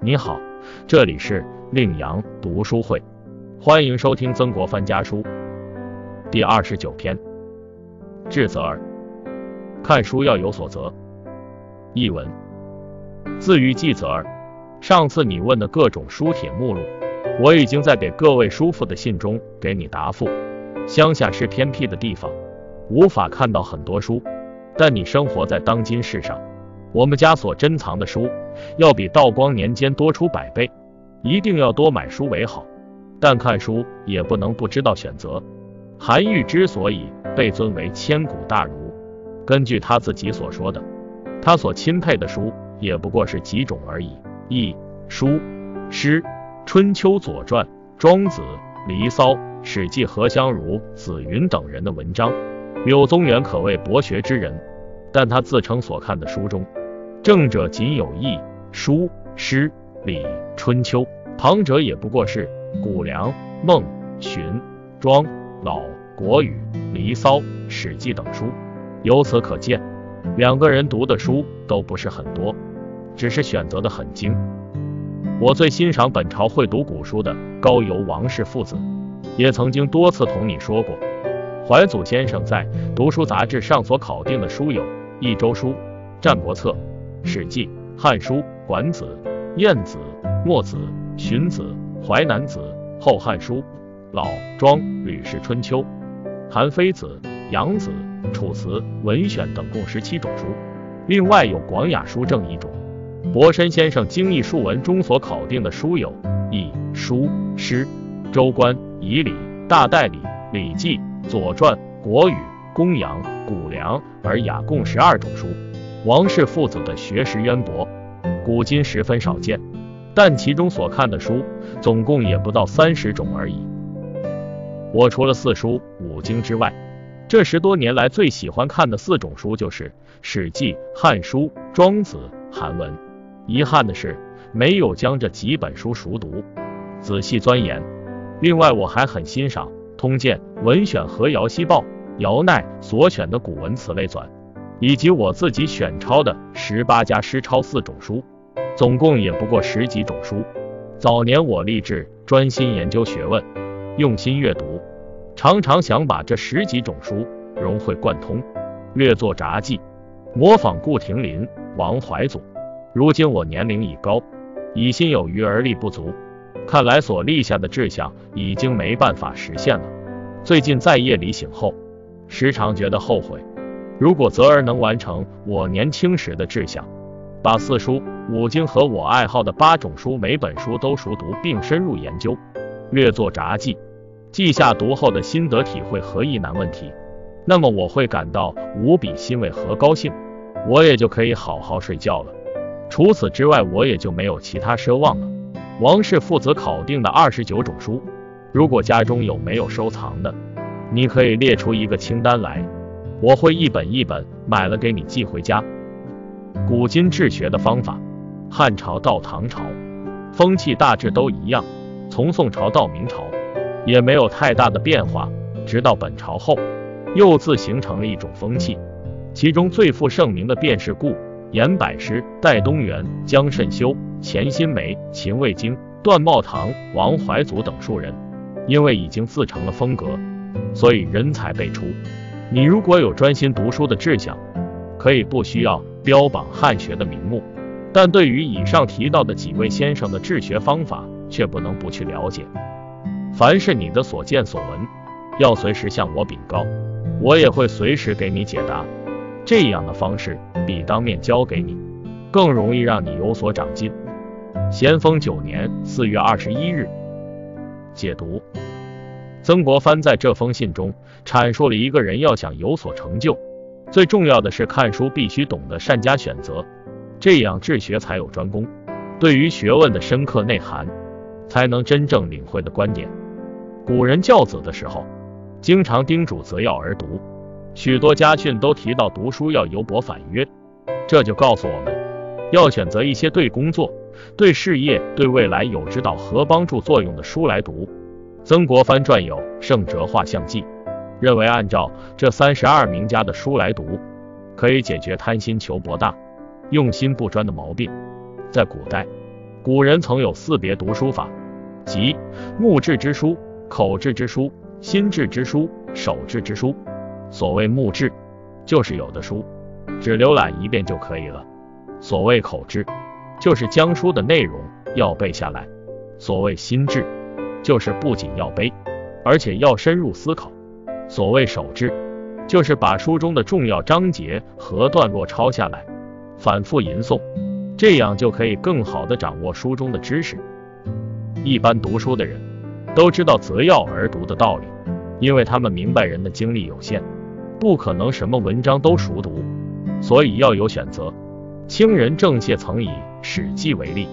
你好，这里是令阳读书会，欢迎收听曾国藩家书第二十九篇。智则儿，看书要有所则。译文：自于季泽儿，上次你问的各种书帖目录，我已经在给各位叔父的信中给你答复。乡下是偏僻的地方，无法看到很多书，但你生活在当今世上。我们家所珍藏的书，要比道光年间多出百倍，一定要多买书为好。但看书也不能不知道选择。韩愈之所以被尊为千古大儒，根据他自己所说的，他所钦佩的书也不过是几种而已：易、书、诗、春秋、左传、庄子、离骚、史记、何香儒、子云等人的文章。柳宗元可谓博学之人，但他自称所看的书中。正者仅有易、书、诗、礼、春秋，旁者也不过是谷梁、孟、荀、庄、老、国语、离骚、史记等书。由此可见，两个人读的书都不是很多，只是选择的很精。我最欣赏本朝会读古书的高邮、王氏父子，也曾经多次同你说过，怀祖先生在《读书杂志》上所考定的书有《一周书》《战国策》。《史记》《汉书》《管子》《晏子》《墨子》《荀子》《淮南子》《后汉书》《老庄》《吕氏春秋》《韩非子》《杨子》《楚辞》《文选》等共十七种书，另外有《广雅书证》一种。博申先生《精义述文》中所考定的书有《易》《书》《诗》《周官》《仪礼》《大代理》《礼记》《左传》《国语》《公羊》《谷梁》《尔雅》共十二种书。王氏父子的学识渊博，古今十分少见，但其中所看的书总共也不到三十种而已。我除了四书五经之外，这十多年来最喜欢看的四种书就是《史记》《汉书》《庄子》《韩文》。遗憾的是，没有将这几本书熟读、仔细钻研。另外，我还很欣赏《通鉴》《文选》和《姚希报》姚鼐所选的古文词类纂。以及我自己选抄的十八家诗抄四种书，总共也不过十几种书。早年我立志专心研究学问，用心阅读，常常想把这十几种书融会贯通，略作札记，模仿顾亭林、王怀祖。如今我年龄已高，已心有余而力不足，看来所立下的志向已经没办法实现了。最近在夜里醒后，时常觉得后悔。如果泽儿能完成我年轻时的志向，把四书五经和我爱好的八种书每本书都熟读并深入研究，略作札记，记下读后的心得体会和疑难问题，那么我会感到无比欣慰和高兴，我也就可以好好睡觉了。除此之外，我也就没有其他奢望了。王氏父子考定的二十九种书，如果家中有没有收藏的，你可以列出一个清单来。我会一本一本买了给你寄回家。古今治学的方法，汉朝到唐朝，风气大致都一样；从宋朝到明朝，也没有太大的变化。直到本朝后，又自形成了一种风气，其中最负盛名的便是顾严百师、戴东原、姜慎修、钱新梅、秦卫京、段茂堂、王怀祖等数人。因为已经自成了风格，所以人才辈出。你如果有专心读书的志向，可以不需要标榜汉学的名目，但对于以上提到的几位先生的治学方法，却不能不去了解。凡是你的所见所闻，要随时向我禀告，我也会随时给你解答。这样的方式比当面教给你，更容易让你有所长进。咸丰九年四月二十一日，解读。曾国藩在这封信中阐述了一个人要想有所成就，最重要的是看书必须懂得善加选择，这样治学才有专攻。对于学问的深刻内涵，才能真正领会的观点。古人教子的时候，经常叮嘱择要而读，许多家训都提到读书要有博反约，这就告诉我们要选择一些对工作、对事业、对未来有指导和帮助作用的书来读。曾国藩撰有《圣哲画像记》，认为按照这三十二名家的书来读，可以解决贪心求博大、用心不专的毛病。在古代，古人曾有四别读书法，即目志之书、口志之书、心志之书、手志之书。所谓目志，就是有的书只浏览一遍就可以了；所谓口志，就是将书的内容要背下来；所谓心志，就是不仅要背，而且要深入思考；所谓手志，就是把书中的重要章节和段落抄下来，反复吟诵。这样就可以更好的掌握书中的知识。一般读书的人都知道择要而读的道理，因为他们明白人的精力有限，不可能什么文章都熟读，所以要有选择。清人郑燮曾以《史记》为例，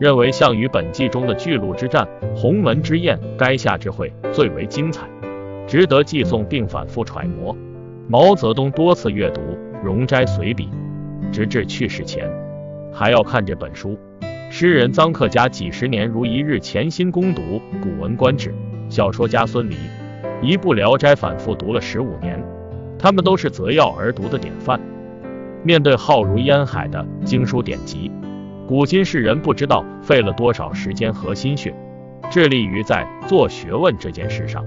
认为项羽本纪中的巨鹿之战、鸿门之宴、垓下之会最为精彩，值得记诵并反复揣摩。毛泽东多次阅读《容斋随笔》，直至去世前。还要看这本书。诗人臧克家几十年如一日潜心攻读《古文观止》，小说家孙犁一部《聊斋》反复读了十五年。他们都是择要而读的典范。面对浩如烟海的经书典籍，古今世人不知道费了多少时间和心血，致力于在做学问这件事上。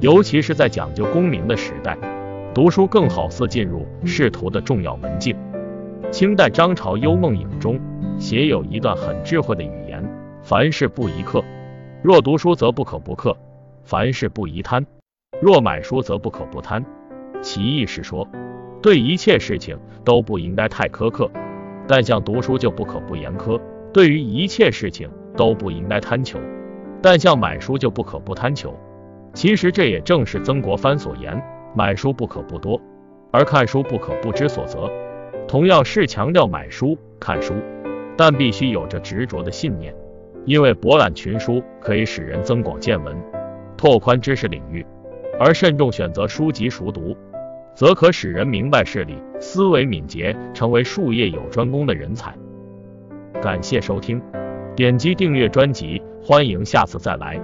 尤其是在讲究功名的时代，读书更好似进入仕途的重要门径。清代张朝《幽梦影》中写有一段很智慧的语言：凡事不宜刻，若读书则不可不刻；凡事不宜贪，若买书则不可不贪。其意是说，对一切事情都不应该太苛刻，但像读书就不可不严苛；对于一切事情都不应该贪求，但像买书就不可不贪求。其实这也正是曾国藩所言：买书不可不多，而看书不可不知所则。同样是强调买书看书，但必须有着执着的信念，因为博览群书可以使人增广见闻，拓宽知识领域；而慎重选择书籍熟读，则可使人明白事理，思维敏捷，成为术业有专攻的人才。感谢收听，点击订阅专辑，欢迎下次再来。